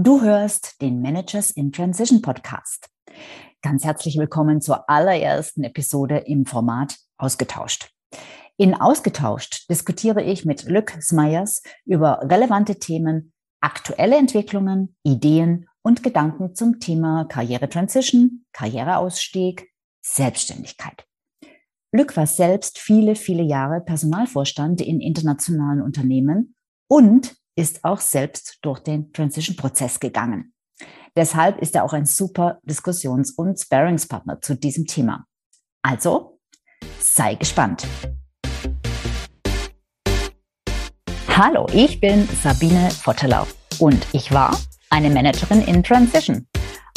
Du hörst den Managers in Transition Podcast. Ganz herzlich willkommen zur allerersten Episode im Format Ausgetauscht. In Ausgetauscht diskutiere ich mit Lück Smeyers über relevante Themen, aktuelle Entwicklungen, Ideen und Gedanken zum Thema Karriere-Transition, Karriereausstieg, Selbstständigkeit. Lück war selbst viele, viele Jahre Personalvorstand in internationalen Unternehmen und ist auch selbst durch den Transition-Prozess gegangen. Deshalb ist er auch ein super Diskussions- und Sparingspartner zu diesem Thema. Also, sei gespannt. Hallo, ich bin Sabine Vottelau und ich war eine Managerin in Transition.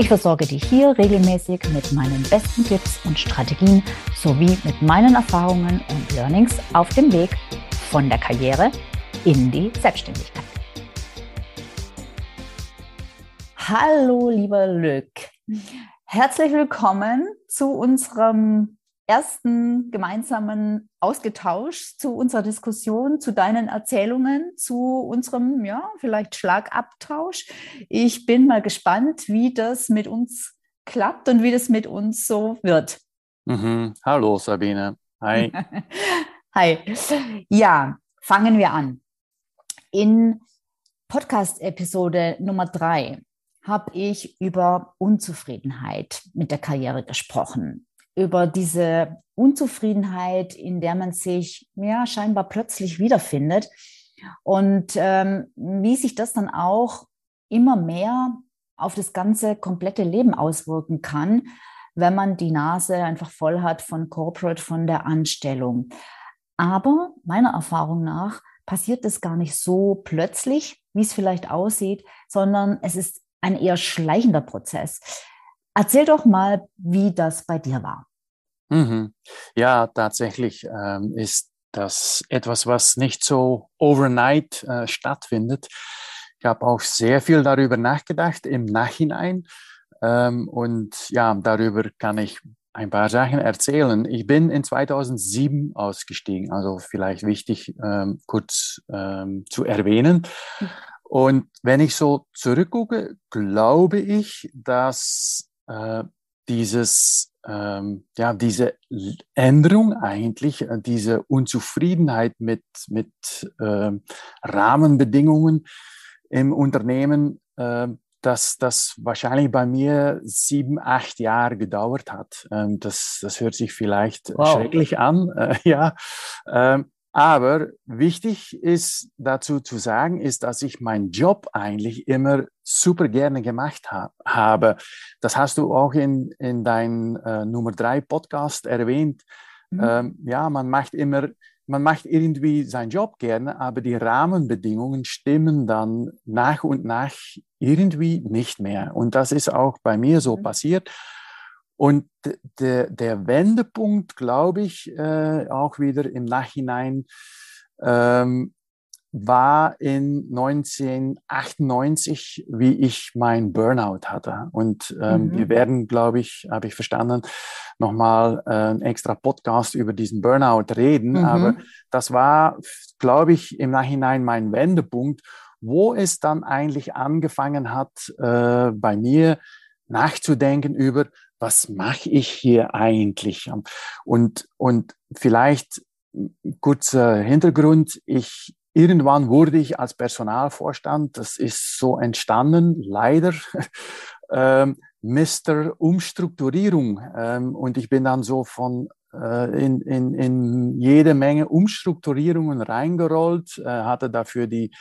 Ich versorge dich hier regelmäßig mit meinen besten Tipps und Strategien sowie mit meinen Erfahrungen und Learnings auf dem Weg von der Karriere in die Selbstständigkeit. Hallo, lieber Lück. Herzlich willkommen zu unserem ersten gemeinsamen Ausgetausch zu unserer Diskussion, zu deinen Erzählungen, zu unserem, ja, vielleicht Schlagabtausch. Ich bin mal gespannt, wie das mit uns klappt und wie das mit uns so wird. Mhm. Hallo, Sabine. Hi. Hi. Ja, fangen wir an. In Podcast-Episode Nummer drei habe ich über Unzufriedenheit mit der Karriere gesprochen über diese Unzufriedenheit, in der man sich ja scheinbar plötzlich wiederfindet und ähm, wie sich das dann auch immer mehr auf das ganze komplette Leben auswirken kann, wenn man die Nase einfach voll hat von Corporate, von der Anstellung. Aber meiner Erfahrung nach passiert das gar nicht so plötzlich, wie es vielleicht aussieht, sondern es ist ein eher schleichender Prozess. Erzähl doch mal, wie das bei dir war. Mhm. Ja, tatsächlich ähm, ist das etwas, was nicht so overnight äh, stattfindet. Ich habe auch sehr viel darüber nachgedacht im Nachhinein. Ähm, und ja, darüber kann ich ein paar Sachen erzählen. Ich bin in 2007 ausgestiegen, also vielleicht wichtig ähm, kurz ähm, zu erwähnen. Und wenn ich so zurückgucke, glaube ich, dass äh, dieses, ähm, ja, diese Änderung eigentlich, äh, diese Unzufriedenheit mit, mit äh, Rahmenbedingungen im Unternehmen, äh, dass das wahrscheinlich bei mir sieben, acht Jahre gedauert hat. Ähm, das, das hört sich vielleicht wow. schrecklich an, äh, ja. Ähm, aber wichtig ist dazu zu sagen, ist, dass ich meinen Job eigentlich immer super gerne gemacht ha habe. Das hast du auch in, in deinem äh, Nummer drei Podcast erwähnt. Mhm. Ähm, ja, man macht immer, man macht irgendwie seinen Job gerne, aber die Rahmenbedingungen stimmen dann nach und nach irgendwie nicht mehr. Und das ist auch bei mir so mhm. passiert. Und der, der Wendepunkt, glaube ich, äh, auch wieder im Nachhinein, ähm, war in 1998, wie ich mein Burnout hatte. Und ähm, mhm. wir werden, glaube ich, habe ich verstanden, nochmal äh, einen extra Podcast über diesen Burnout reden. Mhm. Aber das war, glaube ich, im Nachhinein mein Wendepunkt, wo es dann eigentlich angefangen hat, äh, bei mir nachzudenken über, was mache ich hier eigentlich? Und, und vielleicht kurzer Hintergrund, ich, irgendwann wurde ich als Personalvorstand, das ist so entstanden, leider, ähm, Mr. Umstrukturierung. Ähm, und ich bin dann so von äh, in, in, in jede Menge Umstrukturierungen reingerollt, äh, hatte dafür die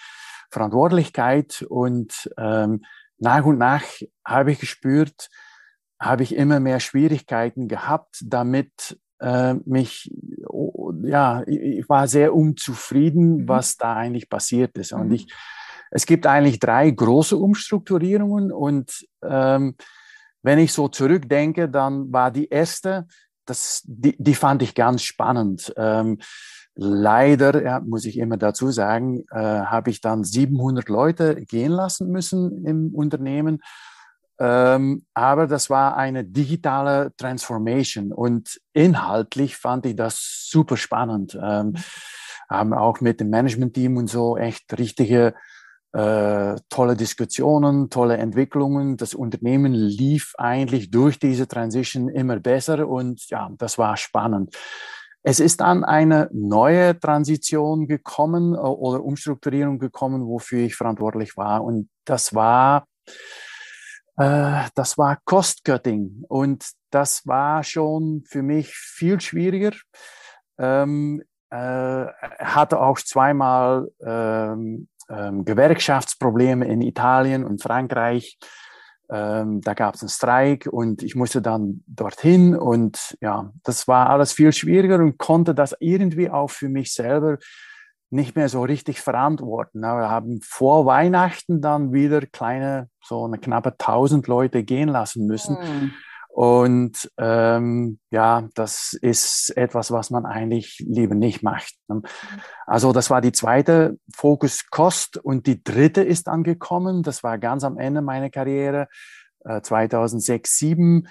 Verantwortlichkeit und ähm, nach und nach habe ich gespürt, habe ich immer mehr Schwierigkeiten gehabt, damit äh, mich, oh, ja, ich war sehr unzufrieden, mhm. was da eigentlich passiert ist. Und mhm. ich, es gibt eigentlich drei große Umstrukturierungen und ähm, wenn ich so zurückdenke, dann war die erste, das, die, die fand ich ganz spannend. Ähm, leider, ja, muss ich immer dazu sagen, äh, habe ich dann 700 Leute gehen lassen müssen im Unternehmen. Ähm, aber das war eine digitale Transformation und inhaltlich fand ich das super spannend. Ähm, haben auch mit dem Management-Team und so echt richtige äh, tolle Diskussionen, tolle Entwicklungen. Das Unternehmen lief eigentlich durch diese Transition immer besser und ja, das war spannend. Es ist dann eine neue Transition gekommen äh, oder Umstrukturierung gekommen, wofür ich verantwortlich war und das war äh, das war Cost-Cutting und das war schon für mich viel schwieriger. Ähm, äh, hatte auch zweimal ähm, ähm, Gewerkschaftsprobleme in Italien und Frankreich. Ähm, da gab es einen Streik und ich musste dann dorthin und ja, das war alles viel schwieriger und konnte das irgendwie auch für mich selber nicht mehr so richtig verantworten. Wir haben vor Weihnachten dann wieder kleine, so eine knappe 1000 Leute gehen lassen müssen. Mhm. Und ähm, ja, das ist etwas, was man eigentlich lieber nicht macht. Ne? Also das war die zweite Fokus Kost und die dritte ist angekommen. Das war ganz am Ende meiner Karriere, äh, 2006, 2007 äh,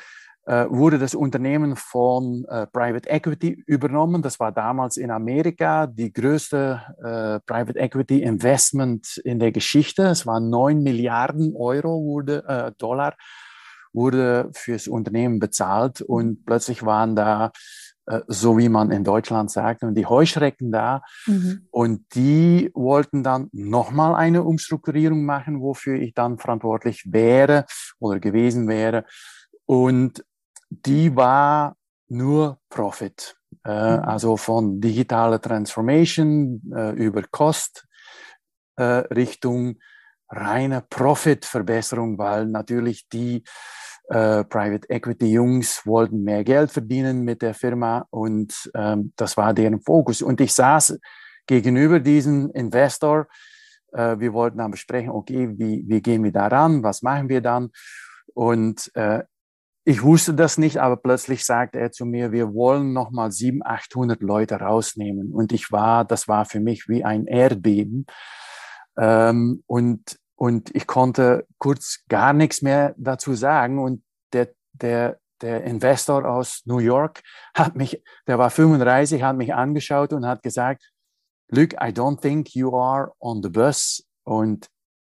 wurde das Unternehmen von äh, Private Equity übernommen. Das war damals in Amerika die größte äh, Private Equity Investment in der Geschichte. Es waren 9 Milliarden Euro wurde, äh, Dollar wurde fürs Unternehmen bezahlt und plötzlich waren da äh, so wie man in Deutschland sagt, und die Heuschrecken da. Mhm. Und die wollten dann nochmal eine Umstrukturierung machen, wofür ich dann verantwortlich wäre oder gewesen wäre. Und die war nur Profit. Äh, mhm. Also von digitaler Transformation äh, über Kost äh, Richtung reine Profitverbesserung, weil natürlich die äh, Private Equity Jungs wollten mehr Geld verdienen mit der Firma und ähm, das war deren Fokus. Und ich saß gegenüber diesem Investor. Äh, wir wollten dann besprechen, okay, wie, wie gehen wir daran? Was machen wir dann? Und äh, ich wusste das nicht, aber plötzlich sagte er zu mir, wir wollen nochmal 700, 800 Leute rausnehmen. Und ich war, das war für mich wie ein Erdbeben. Ähm, und, und ich konnte kurz gar nichts mehr dazu sagen. Und der, der, der Investor aus New York hat mich, der war 35, hat mich angeschaut und hat gesagt, Luke, I don't think you are on the bus. Und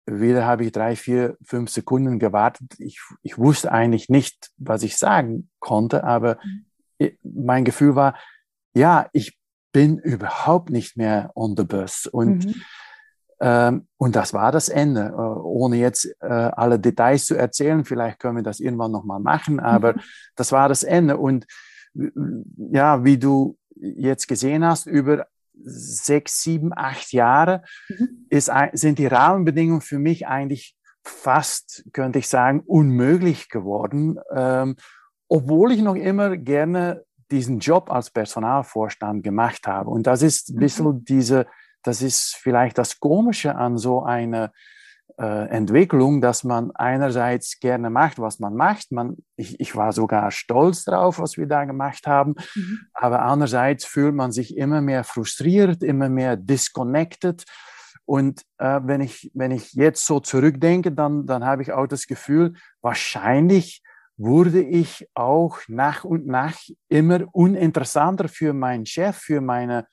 wieder habe ich drei, vier, fünf Sekunden gewartet. Ich, ich wusste eigentlich nicht, was ich sagen konnte, aber mhm. mein Gefühl war, ja, ich bin überhaupt nicht mehr on the bus. Und, mhm. ähm, und das war das Ende. Äh, ohne jetzt äh, alle Details zu erzählen, vielleicht können wir das irgendwann nochmal machen, aber mhm. das war das Ende. Und ja, wie du jetzt gesehen hast, über sechs, sieben, acht Jahre mhm. ist, sind die Rahmenbedingungen für mich eigentlich fast, könnte ich sagen, unmöglich geworden, ähm, obwohl ich noch immer gerne diesen Job als Personalvorstand gemacht habe. Und das ist ein bisschen mhm. diese, das ist vielleicht das Komische an so einer Entwicklung, dass man einerseits gerne macht, was man macht. Man, ich, ich war sogar stolz drauf, was wir da gemacht haben. Mhm. Aber andererseits fühlt man sich immer mehr frustriert, immer mehr disconnected. Und äh, wenn, ich, wenn ich jetzt so zurückdenke, dann, dann habe ich auch das Gefühl, wahrscheinlich wurde ich auch nach und nach immer uninteressanter für meinen Chef, für meine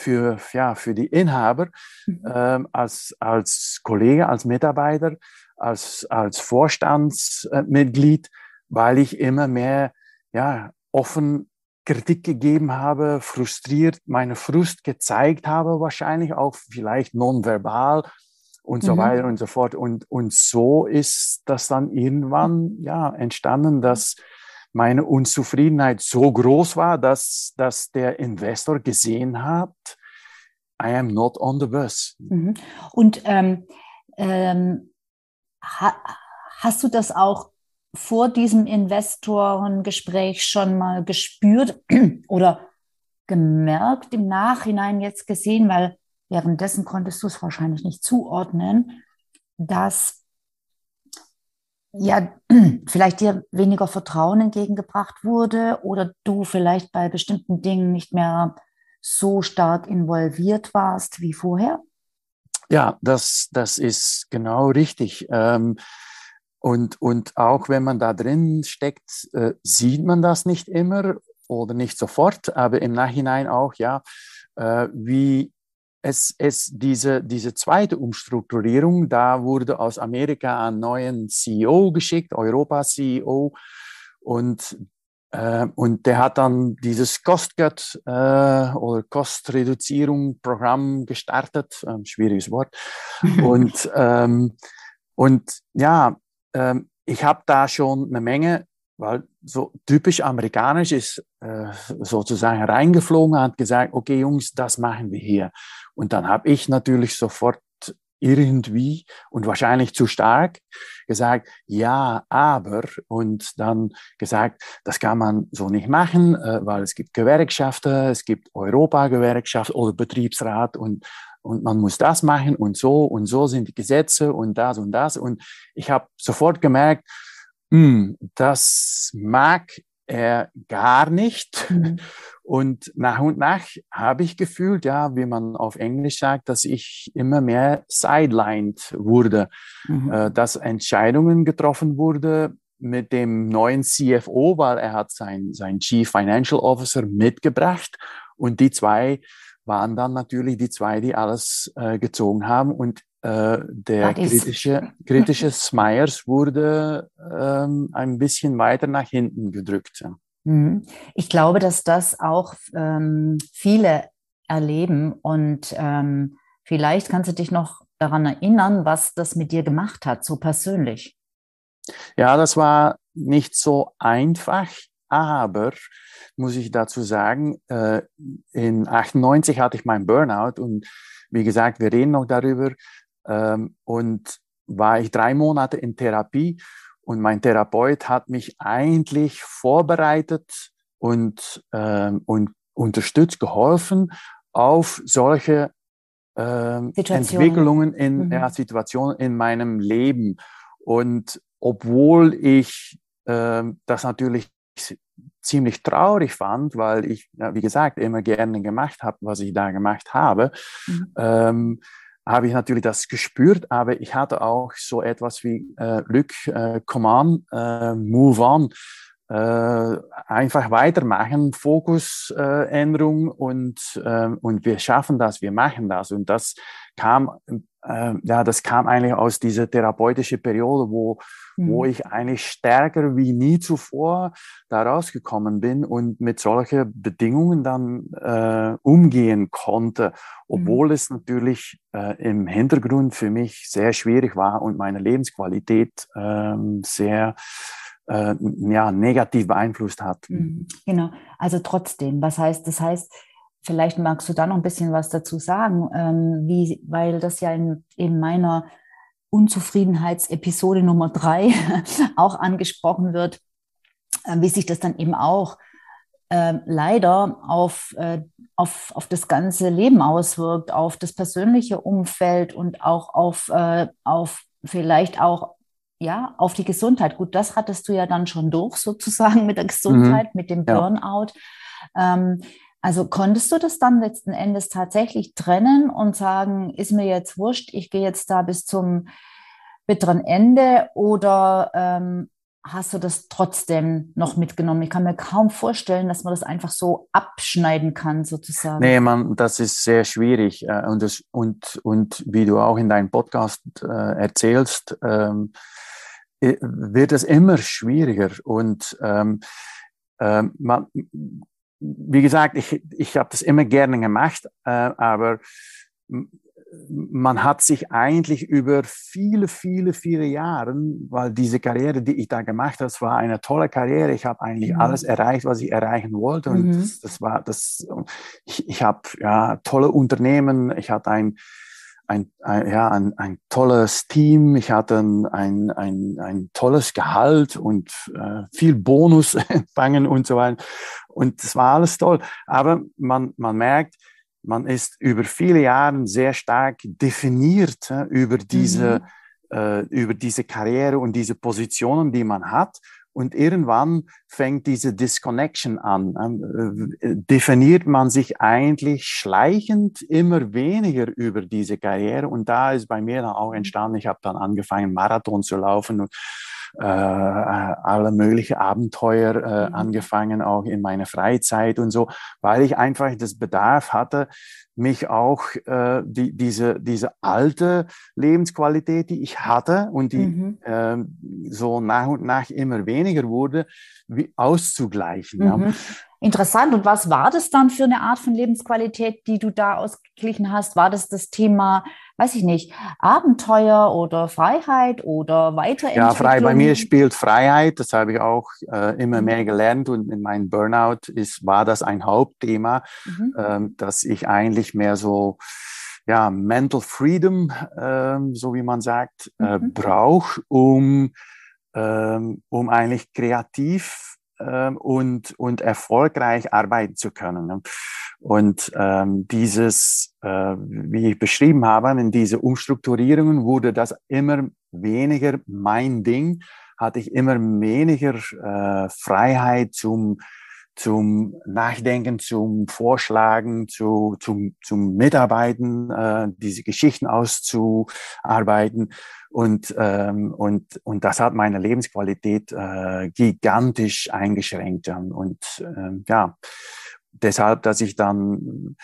für, ja, für die Inhaber mhm. ähm, als, als Kollege, als Mitarbeiter, als, als Vorstandsmitglied, weil ich immer mehr ja, offen Kritik gegeben habe, frustriert, meine Frust gezeigt habe, wahrscheinlich auch vielleicht nonverbal und so mhm. weiter und so fort. Und, und so ist das dann irgendwann ja, entstanden, dass meine Unzufriedenheit so groß war, dass, dass der Investor gesehen hat, I am not on the bus. Mhm. Und ähm, ähm, ha, hast du das auch vor diesem Investorengespräch schon mal gespürt oder gemerkt, im Nachhinein jetzt gesehen, weil währenddessen konntest du es wahrscheinlich nicht zuordnen, dass ja, vielleicht dir weniger Vertrauen entgegengebracht wurde oder du vielleicht bei bestimmten Dingen nicht mehr so stark involviert warst wie vorher? Ja, das, das ist genau richtig. Ähm, und, und auch wenn man da drin steckt, äh, sieht man das nicht immer oder nicht sofort, aber im Nachhinein auch, ja, äh, wie es, es diese, diese zweite Umstrukturierung, da wurde aus Amerika ein neuen CEO geschickt, Europa-CEO, und, äh, und der hat dann dieses Cost-Cut äh, oder Kostreduzierung-Programm gestartet, ähm, schwieriges Wort. und, ähm, und ja, ähm, ich habe da schon eine Menge weil so typisch amerikanisch ist äh, sozusagen reingeflogen, hat gesagt, okay Jungs, das machen wir hier. Und dann habe ich natürlich sofort irgendwie und wahrscheinlich zu stark gesagt, ja, aber und dann gesagt, das kann man so nicht machen, äh, weil es gibt Gewerkschaften, es gibt Europa-Gewerkschaft oder Betriebsrat und und man muss das machen und so und so sind die Gesetze und das und das. Und ich habe sofort gemerkt, hm, das mag er gar nicht. Mhm. Und nach und nach habe ich gefühlt, ja, wie man auf Englisch sagt, dass ich immer mehr sidelined wurde, mhm. äh, dass Entscheidungen getroffen wurde mit dem neuen CFO, weil er hat sein, sein Chief Financial Officer mitgebracht und die zwei waren dann natürlich die zwei, die alles äh, gezogen haben und äh, der kritische, kritische Smyers wurde ähm, ein bisschen weiter nach hinten gedrückt. Mhm. Ich glaube, dass das auch ähm, viele erleben und ähm, vielleicht kannst du dich noch daran erinnern, was das mit dir gemacht hat, so persönlich. Ja, das war nicht so einfach, aber muss ich dazu sagen, äh, in 98 hatte ich meinen Burnout und wie gesagt, wir reden noch darüber. Ähm, und war ich drei Monate in Therapie und mein Therapeut hat mich eigentlich vorbereitet und, ähm, und unterstützt, geholfen auf solche ähm, Entwicklungen in mhm. ja, Situationen in meinem Leben. Und obwohl ich ähm, das natürlich ziemlich traurig fand, weil ich, ja, wie gesagt, immer gerne gemacht habe, was ich da gemacht habe, mhm. ähm, habe ich natürlich das gespürt, aber ich hatte auch so etwas wie äh, Luc, äh, come on, äh, move on, einfach weitermachen, Fokusänderung äh, und, äh, und wir schaffen das, wir machen das. Und das kam, äh, ja, das kam eigentlich aus dieser therapeutischen Periode, wo wo mhm. ich eigentlich stärker wie nie zuvor da rausgekommen bin und mit solchen Bedingungen dann äh, umgehen konnte, obwohl mhm. es natürlich äh, im Hintergrund für mich sehr schwierig war und meine Lebensqualität äh, sehr äh, ja, negativ beeinflusst hat. Mhm. Genau, also trotzdem, was heißt, das heißt, Vielleicht magst du da noch ein bisschen was dazu sagen, ähm, wie, weil das ja in, in meiner Unzufriedenheitsepisode Nummer drei auch angesprochen wird, äh, wie sich das dann eben auch äh, leider auf, äh, auf, auf das ganze Leben auswirkt, auf das persönliche Umfeld und auch auf, äh, auf vielleicht auch ja, auf die Gesundheit. Gut, das hattest du ja dann schon durch sozusagen mit der Gesundheit, mhm. mit dem Burnout. Ja. Ähm, also konntest du das dann letzten Endes tatsächlich trennen und sagen, ist mir jetzt wurscht, ich gehe jetzt da bis zum bitteren Ende oder ähm, hast du das trotzdem noch mitgenommen? Ich kann mir kaum vorstellen, dass man das einfach so abschneiden kann, sozusagen. Nee, man, das ist sehr schwierig. Äh, und, das, und, und wie du auch in deinem Podcast äh, erzählst, ähm, wird es immer schwieriger. Und ähm, ähm, man, wie gesagt, ich, ich habe das immer gerne gemacht, äh, aber man hat sich eigentlich über viele, viele, viele Jahre, weil diese Karriere, die ich da gemacht habe, war eine tolle Karriere. Ich habe eigentlich mhm. alles erreicht, was ich erreichen wollte. Und mhm. das, das, war das, ich, ich habe ja tolle Unternehmen, ich hatte ein, ein, ein, ja, ein, ein tolles Team, ich hatte ein, ein, ein, ein tolles Gehalt und äh, viel Bonus empfangen und so weiter. Und das war alles toll. Aber man, man merkt, man ist über viele Jahre sehr stark definiert äh, über diese, äh, über diese Karriere und diese Positionen, die man hat. Und irgendwann fängt diese Disconnection an. Ähm, äh, definiert man sich eigentlich schleichend immer weniger über diese Karriere. Und da ist bei mir dann auch entstanden, ich habe dann angefangen, Marathon zu laufen und äh, alle möglichen Abenteuer äh, mhm. angefangen, auch in meiner Freizeit und so, weil ich einfach das Bedarf hatte, mich auch äh, die, diese, diese alte Lebensqualität, die ich hatte und die mhm. äh, so nach und nach immer weniger wurde, wie auszugleichen. Mhm. Ja. Interessant. Und was war das dann für eine Art von Lebensqualität, die du da ausgeglichen hast? War das das Thema, weiß ich nicht, Abenteuer oder Freiheit oder Weiterentwicklung? Ja, frei. Bei mir spielt Freiheit. Das habe ich auch äh, immer mhm. mehr gelernt. Und in meinem Burnout ist, war das ein Hauptthema, mhm. ähm, dass ich eigentlich mehr so ja, Mental Freedom, ähm, so wie man sagt, äh, mhm. brauche, um, ähm, um eigentlich kreativ ähm, und, und erfolgreich arbeiten zu können. Ne? Und ähm, dieses, äh, wie ich beschrieben habe, in diese Umstrukturierungen wurde das immer weniger mein Ding, hatte ich immer weniger äh, Freiheit zum zum Nachdenken, zum Vorschlagen, zu, zum, zum Mitarbeiten, äh, diese Geschichten auszuarbeiten. Und, ähm, und, und das hat meine Lebensqualität äh, gigantisch eingeschränkt. Und äh, ja, deshalb, dass ich dann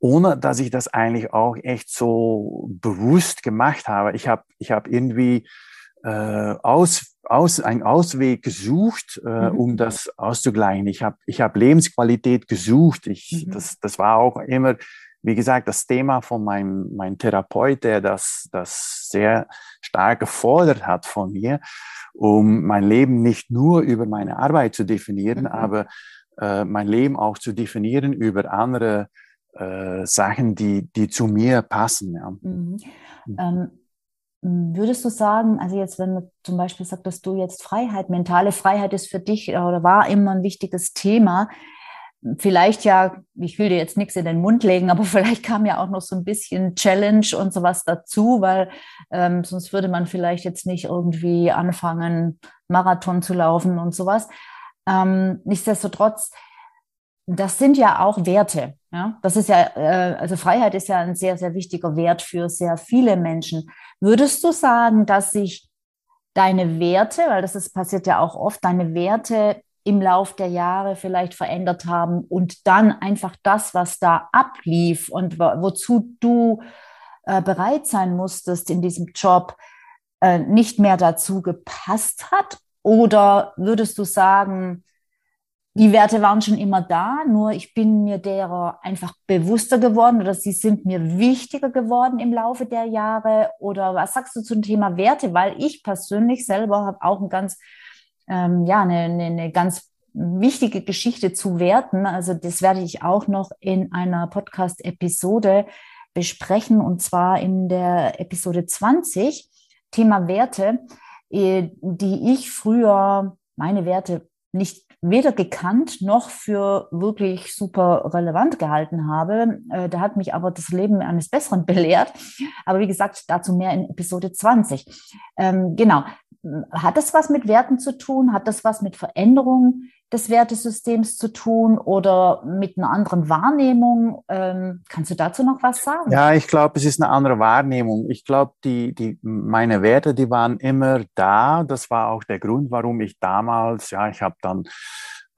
ohne dass ich das eigentlich auch echt so bewusst gemacht habe. Ich habe ich hab irgendwie äh, aus, aus, einen Ausweg gesucht, äh, mhm. um das auszugleichen. Ich habe ich hab Lebensqualität gesucht. Ich, mhm. das, das war auch immer wie gesagt, das Thema von meinem, meinem Therapeut, der das, das sehr stark gefordert hat von mir, um mein Leben nicht nur über meine Arbeit zu definieren, mhm. aber äh, mein Leben auch zu definieren über andere äh, Sachen, die, die zu mir passen. Ja. Mhm. mhm. Ähm, würdest du sagen, also jetzt, wenn man zum Beispiel sagt, dass du jetzt Freiheit, mentale Freiheit ist für dich oder war immer ein wichtiges Thema, vielleicht ja, ich will dir jetzt nichts in den Mund legen, aber vielleicht kam ja auch noch so ein bisschen Challenge und sowas dazu, weil ähm, sonst würde man vielleicht jetzt nicht irgendwie anfangen, Marathon zu laufen und sowas. Ähm, nichtsdestotrotz, das sind ja auch Werte. Ja? Das ist ja, äh, also Freiheit ist ja ein sehr, sehr wichtiger Wert für sehr viele Menschen. Würdest du sagen, dass sich deine Werte, weil das ist, passiert ja auch oft, deine Werte im Lauf der Jahre vielleicht verändert haben und dann einfach das, was da ablief und wozu du äh, bereit sein musstest in diesem Job, äh, nicht mehr dazu gepasst hat? Oder würdest du sagen, die Werte waren schon immer da, nur ich bin mir derer einfach bewusster geworden oder sie sind mir wichtiger geworden im Laufe der Jahre? Oder was sagst du zum Thema Werte? Weil ich persönlich selber habe auch ein ganz ähm, ja, eine, eine, eine ganz wichtige Geschichte zu werten. Also das werde ich auch noch in einer Podcast-Episode besprechen und zwar in der Episode 20, Thema Werte, äh, die ich früher meine Werte nicht weder gekannt noch für wirklich super relevant gehalten habe. Äh, da hat mich aber das Leben eines Besseren belehrt. Aber wie gesagt, dazu mehr in Episode 20. Ähm, genau. Hat das was mit Werten zu tun? Hat das was mit Veränderung des Wertesystems zu tun oder mit einer anderen Wahrnehmung? Ähm, kannst du dazu noch was sagen? Ja, ich glaube, es ist eine andere Wahrnehmung. Ich glaube, die, die, meine Werte, die waren immer da. Das war auch der Grund, warum ich damals, ja, ich habe dann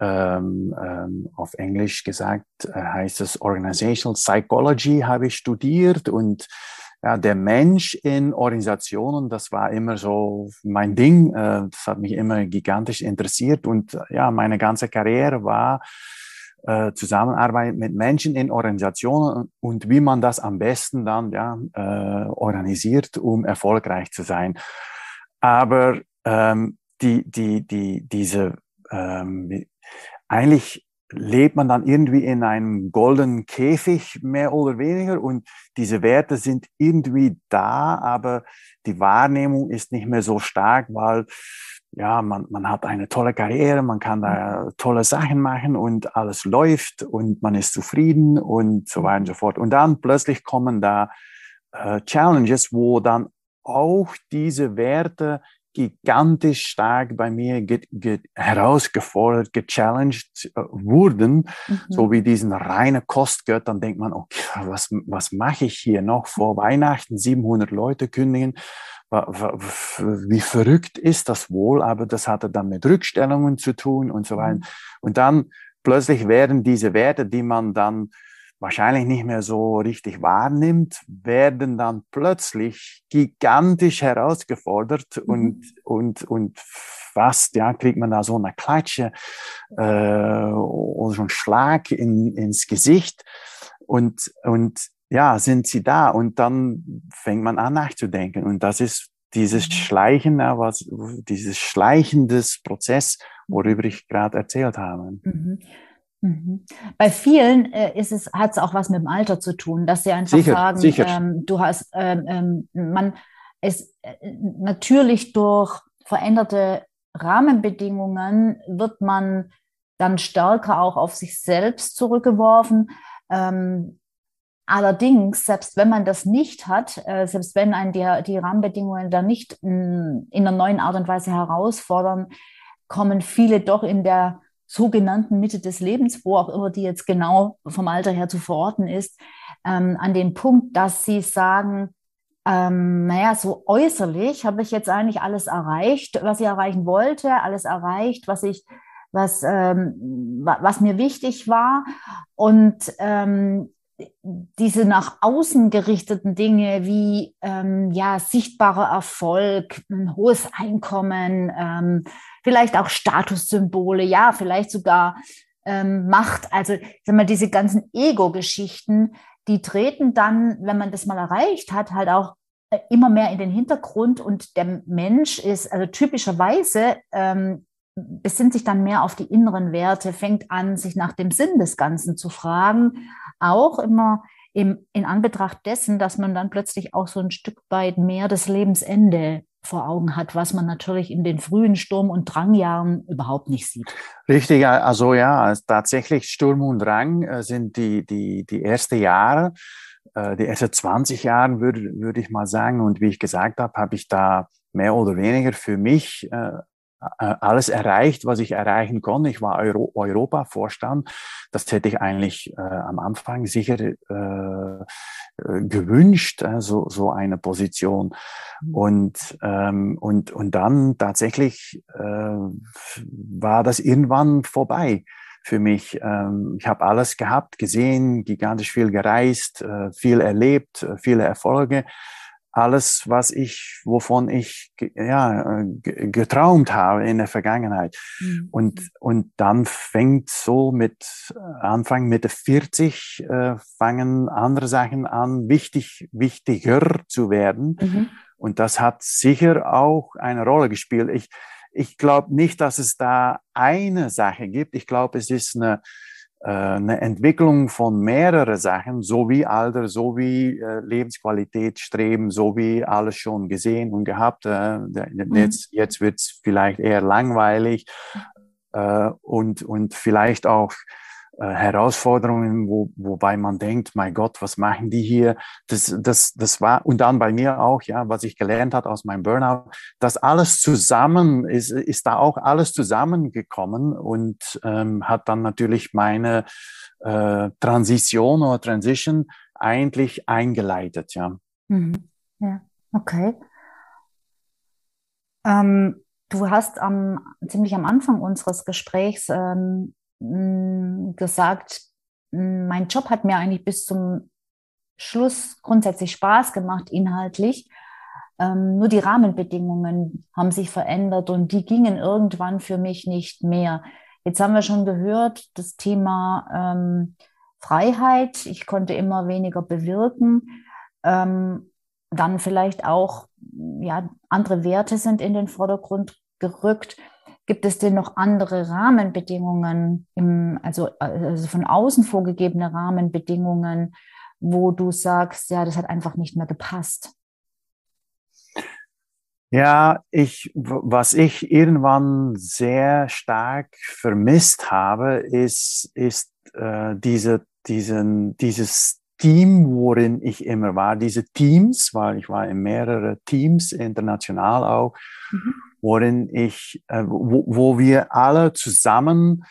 ähm, ähm, auf Englisch gesagt, äh, heißt es Organizational Psychology, habe ich studiert und ja, der Mensch in Organisationen, das war immer so mein Ding. Äh, das hat mich immer gigantisch interessiert und ja, meine ganze Karriere war äh, Zusammenarbeit mit Menschen in Organisationen und wie man das am besten dann ja äh, organisiert, um erfolgreich zu sein. Aber ähm, die, die, die, diese ähm, eigentlich lebt man dann irgendwie in einem goldenen Käfig, mehr oder weniger. Und diese Werte sind irgendwie da, aber die Wahrnehmung ist nicht mehr so stark, weil ja, man, man hat eine tolle Karriere, man kann da tolle Sachen machen und alles läuft und man ist zufrieden und so weiter und so fort. Und dann plötzlich kommen da äh, Challenges, wo dann auch diese Werte gigantisch stark bei mir ge, ge, herausgefordert, gechallenged äh, wurden, mhm. so wie diesen reine Kostgött, dann denkt man, okay, was, was mache ich hier noch vor Weihnachten, 700 Leute kündigen, wie verrückt ist das wohl, aber das hatte dann mit Rückstellungen zu tun und so weiter. Mhm. Und dann plötzlich werden diese Werte, die man dann wahrscheinlich nicht mehr so richtig wahrnimmt, werden dann plötzlich gigantisch herausgefordert mhm. und, und, und fast, ja, kriegt man da so eine Klatsche äh, oder so einen Schlag in, ins Gesicht und, und ja, sind sie da und dann fängt man an nachzudenken und das ist dieses mhm. Schleichen, was, dieses schleichendes Prozess, worüber ich gerade erzählt habe. Mhm. Mhm. Bei vielen äh, ist es, hat es auch was mit dem Alter zu tun, dass sie einfach sicher, sagen, sicher. Ähm, du hast, ähm, ähm man ist äh, natürlich durch veränderte Rahmenbedingungen wird man dann stärker auch auf sich selbst zurückgeworfen. Ähm, allerdings, selbst wenn man das nicht hat, äh, selbst wenn einen die, die Rahmenbedingungen dann nicht in, in einer neuen Art und Weise herausfordern, kommen viele doch in der sogenannten Mitte des Lebens, wo auch immer die jetzt genau vom Alter her zu verorten ist, ähm, an den Punkt, dass sie sagen, ähm, naja, so äußerlich habe ich jetzt eigentlich alles erreicht, was ich erreichen wollte, alles erreicht, was ich, was, ähm, was mir wichtig war. Und ähm, diese nach außen gerichteten Dinge wie ähm, ja sichtbarer Erfolg, ein hohes Einkommen, ähm, vielleicht auch Statussymbole, ja, vielleicht sogar ähm, Macht. Also sag mal, diese ganzen Ego-Geschichten, die treten dann, wenn man das mal erreicht hat, halt auch äh, immer mehr in den Hintergrund und der Mensch ist also typischerweise ähm, besinnt sich dann mehr auf die inneren Werte, fängt an, sich nach dem Sinn des Ganzen zu fragen, auch immer im, in Anbetracht dessen, dass man dann plötzlich auch so ein Stück weit mehr das Lebensende vor Augen hat, was man natürlich in den frühen Sturm- und Drangjahren überhaupt nicht sieht. Richtig, also ja, tatsächlich Sturm und Drang äh, sind die, die, die ersten Jahre, äh, die ersten 20 Jahre würde, würde ich mal sagen. Und wie ich gesagt habe, habe ich da mehr oder weniger für mich äh, alles erreicht, was ich erreichen konnte. Ich war Euro Europa-Vorstand. Das hätte ich eigentlich äh, am Anfang sicher äh, äh gewünscht, äh, so, so eine Position. Mhm. Und, ähm, und, und dann tatsächlich äh, war das irgendwann vorbei für mich. Ähm, ich habe alles gehabt, gesehen, gigantisch viel gereist, äh, viel erlebt, äh, viele Erfolge alles, was ich, wovon ich ja, getraumt habe in der Vergangenheit. Mhm. Und, und dann fängt so mit Anfang Mitte 40 äh, fangen andere Sachen an, wichtig, wichtiger zu werden. Mhm. Und das hat sicher auch eine Rolle gespielt. Ich, ich glaube nicht, dass es da eine Sache gibt. Ich glaube, es ist eine, äh, eine Entwicklung von mehreren Sachen, so wie Alter, so wie äh, Lebensqualität streben, so wie alles schon gesehen und gehabt. Äh, mhm. Jetzt, jetzt wird es vielleicht eher langweilig äh, und, und vielleicht auch äh, Herausforderungen, wo, wobei man denkt, mein Gott, was machen die hier? Das, das, das war, und dann bei mir auch, ja, was ich gelernt hat aus meinem Burnout, das alles zusammen ist, ist da auch alles zusammengekommen und ähm, hat dann natürlich meine äh, Transition oder Transition eigentlich eingeleitet, ja. Mhm. Ja, okay. Ähm, du hast am, ziemlich am Anfang unseres Gesprächs ähm, gesagt, mein Job hat mir eigentlich bis zum Schluss grundsätzlich Spaß gemacht, inhaltlich. Ähm, nur die Rahmenbedingungen haben sich verändert und die gingen irgendwann für mich nicht mehr. Jetzt haben wir schon gehört, das Thema ähm, Freiheit. Ich konnte immer weniger bewirken. Ähm, dann vielleicht auch, ja, andere Werte sind in den Vordergrund gerückt. Gibt es denn noch andere Rahmenbedingungen, im, also, also von außen vorgegebene Rahmenbedingungen, wo du sagst, ja, das hat einfach nicht mehr gepasst? Ja, ich, was ich irgendwann sehr stark vermisst habe, ist, ist äh, diese, diesen, dieses Team, worin ich immer war, diese Teams, weil ich war in mehrere Teams, international auch, mhm. Worin ich, äh, wo, wo wir alle zusammen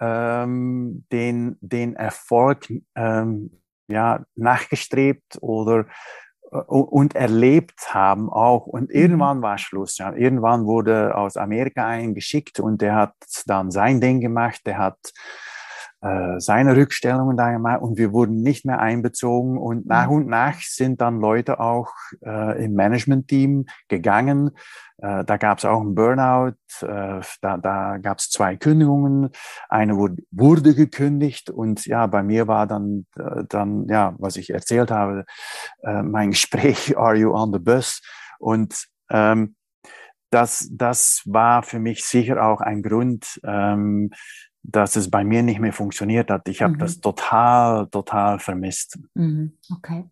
ähm, den, den Erfolg ähm, ja, nachgestrebt oder äh, und erlebt haben auch. Und mhm. irgendwann war Schluss. Ja. Irgendwann wurde aus Amerika eingeschickt und der hat dann sein Ding gemacht. Der hat äh, seine Rückstellungen da gemacht und wir wurden nicht mehr einbezogen. Und nach mhm. und nach sind dann Leute auch äh, im Management-Team gegangen. Äh, da gab es auch einen Burnout. Äh, da da gab es zwei Kündigungen. Eine wurde, wurde gekündigt und ja, bei mir war dann, äh, dann ja, was ich erzählt habe, äh, mein Gespräch, Are you on the bus? Und ähm, das, das war für mich sicher auch ein Grund, ähm, dass es bei mir nicht mehr funktioniert hat. Ich habe mhm. das total, total vermisst. Mhm. Okay.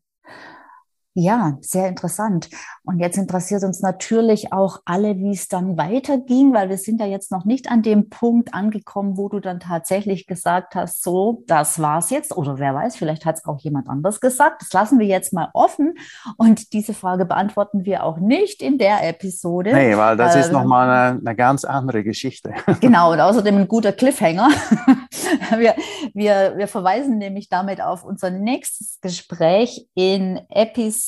Ja, sehr interessant. Und jetzt interessiert uns natürlich auch alle, wie es dann weiterging, weil wir sind ja jetzt noch nicht an dem Punkt angekommen, wo du dann tatsächlich gesagt hast, so, das war's jetzt. Oder wer weiß, vielleicht hat es auch jemand anders gesagt. Das lassen wir jetzt mal offen. Und diese Frage beantworten wir auch nicht in der Episode. Nee, weil das äh, ist nochmal eine, eine ganz andere Geschichte. Genau, und außerdem ein guter Cliffhanger. wir, wir, wir verweisen nämlich damit auf unser nächstes Gespräch in Episode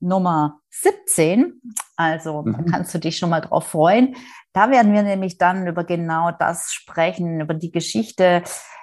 Nummer 17. Also mhm. da kannst du dich schon mal drauf freuen. Da werden wir nämlich dann über genau das sprechen, über die Geschichte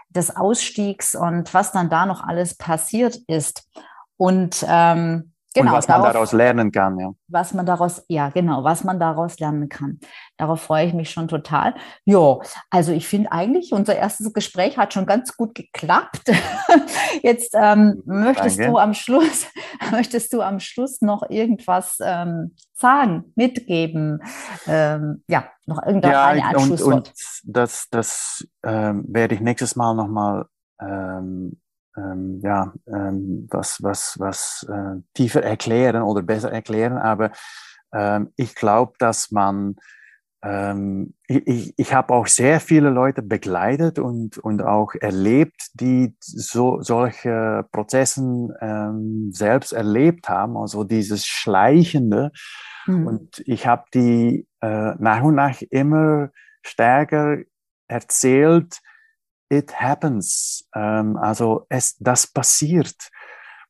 des Ausstiegs und was dann da noch alles passiert ist. Und ähm, Genau, und was darauf, man daraus lernen kann, ja. Was man daraus, ja, genau, was man daraus lernen kann. Darauf freue ich mich schon total. Ja, also ich finde eigentlich, unser erstes Gespräch hat schon ganz gut geklappt. Jetzt ähm, möchtest Danke. du am Schluss, möchtest du am Schluss noch irgendwas ähm, sagen, mitgeben? Ähm, ja, noch irgendein ja, Anschlusswort. Und, und das, das ähm, werde ich nächstes Mal nochmal ähm, ähm, ja, ähm, was, was, was äh, tiefer erklären oder besser erklären. Aber ähm, ich glaube, dass man, ähm, ich, ich habe auch sehr viele Leute begleitet und, und auch erlebt, die so, solche Prozessen ähm, selbst erlebt haben, also dieses Schleichende. Mhm. Und ich habe die äh, nach und nach immer stärker erzählt, it happens. Ähm, also es, das passiert,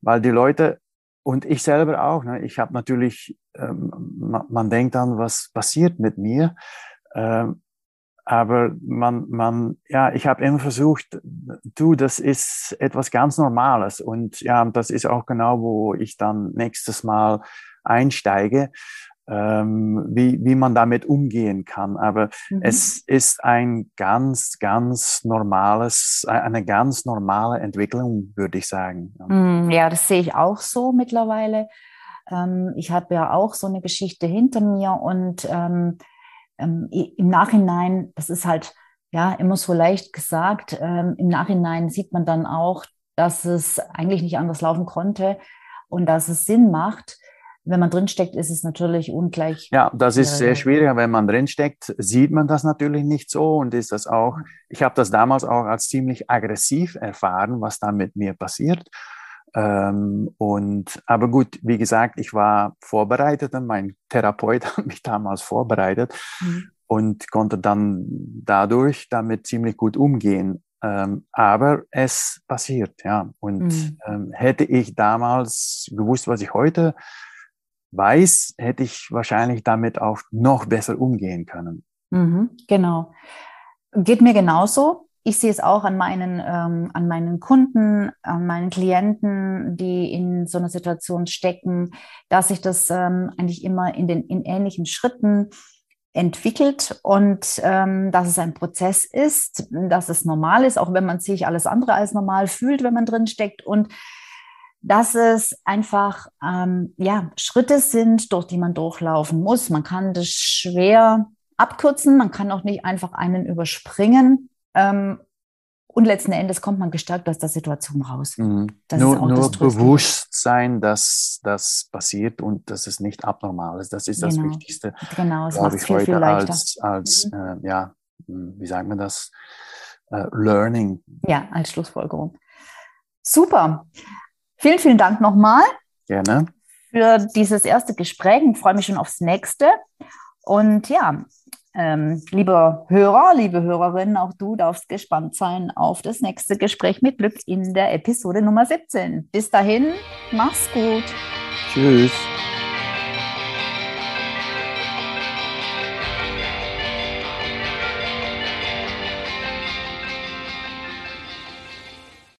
weil die Leute und ich selber auch. Ne, ich habe natürlich, ähm, man, man, denkt dann, was passiert mit mir. Ähm, aber man, man, ja, ich habe immer versucht, du, das ist etwas ganz Normales und ja, das ist auch genau, wo ich dann nächstes Mal einsteige wie, wie man damit umgehen kann. Aber mhm. es ist ein ganz, ganz normales, eine ganz normale Entwicklung, würde ich sagen. Ja, das sehe ich auch so mittlerweile. Ähm, ich habe ja auch so eine Geschichte hinter mir und ähm, ähm, im Nachhinein, das ist halt ja immer so leicht gesagt, ähm, im Nachhinein sieht man dann auch, dass es eigentlich nicht anders laufen konnte und dass es Sinn macht wenn man drinsteckt, ist es natürlich ungleich. Ja, das ist sehr schwierig. Wenn man drinsteckt, sieht man das natürlich nicht so und ist das auch, ich habe das damals auch als ziemlich aggressiv erfahren, was da mit mir passiert. Ähm, und, aber gut, wie gesagt, ich war vorbereitet und mein Therapeut hat mich damals vorbereitet mhm. und konnte dann dadurch damit ziemlich gut umgehen. Ähm, aber es passiert, ja. Und mhm. ähm, hätte ich damals gewusst, was ich heute weiß, hätte ich wahrscheinlich damit auch noch besser umgehen können. Mhm, genau. Geht mir genauso. Ich sehe es auch an meinen, ähm, an meinen Kunden, an meinen Klienten, die in so einer Situation stecken, dass sich das ähm, eigentlich immer in den in ähnlichen Schritten entwickelt und ähm, dass es ein Prozess ist, dass es normal ist, auch wenn man sich alles andere als normal fühlt, wenn man drin steckt und dass es einfach ähm, ja, Schritte sind, durch die man durchlaufen muss. Man kann das schwer abkürzen, man kann auch nicht einfach einen überspringen. Ähm, und letzten Endes kommt man gestärkt aus der Situation raus. Mhm. nur nur bewusst sein, dass das passiert und dass es nicht abnormal ist. Das ist genau. das Wichtigste. Genau, es macht ich, viel, viel leichter. Als, als mhm. äh, ja, hm, wie sagt man das? Uh, learning. Ja, als Schlussfolgerung. Super. Vielen, vielen Dank nochmal. Gerne. Für dieses erste Gespräch. Ich freue mich schon aufs nächste. Und ja, ähm, liebe Hörer, liebe Hörerinnen, auch du darfst gespannt sein auf das nächste Gespräch mit Glück in der Episode Nummer 17. Bis dahin, mach's gut. Tschüss.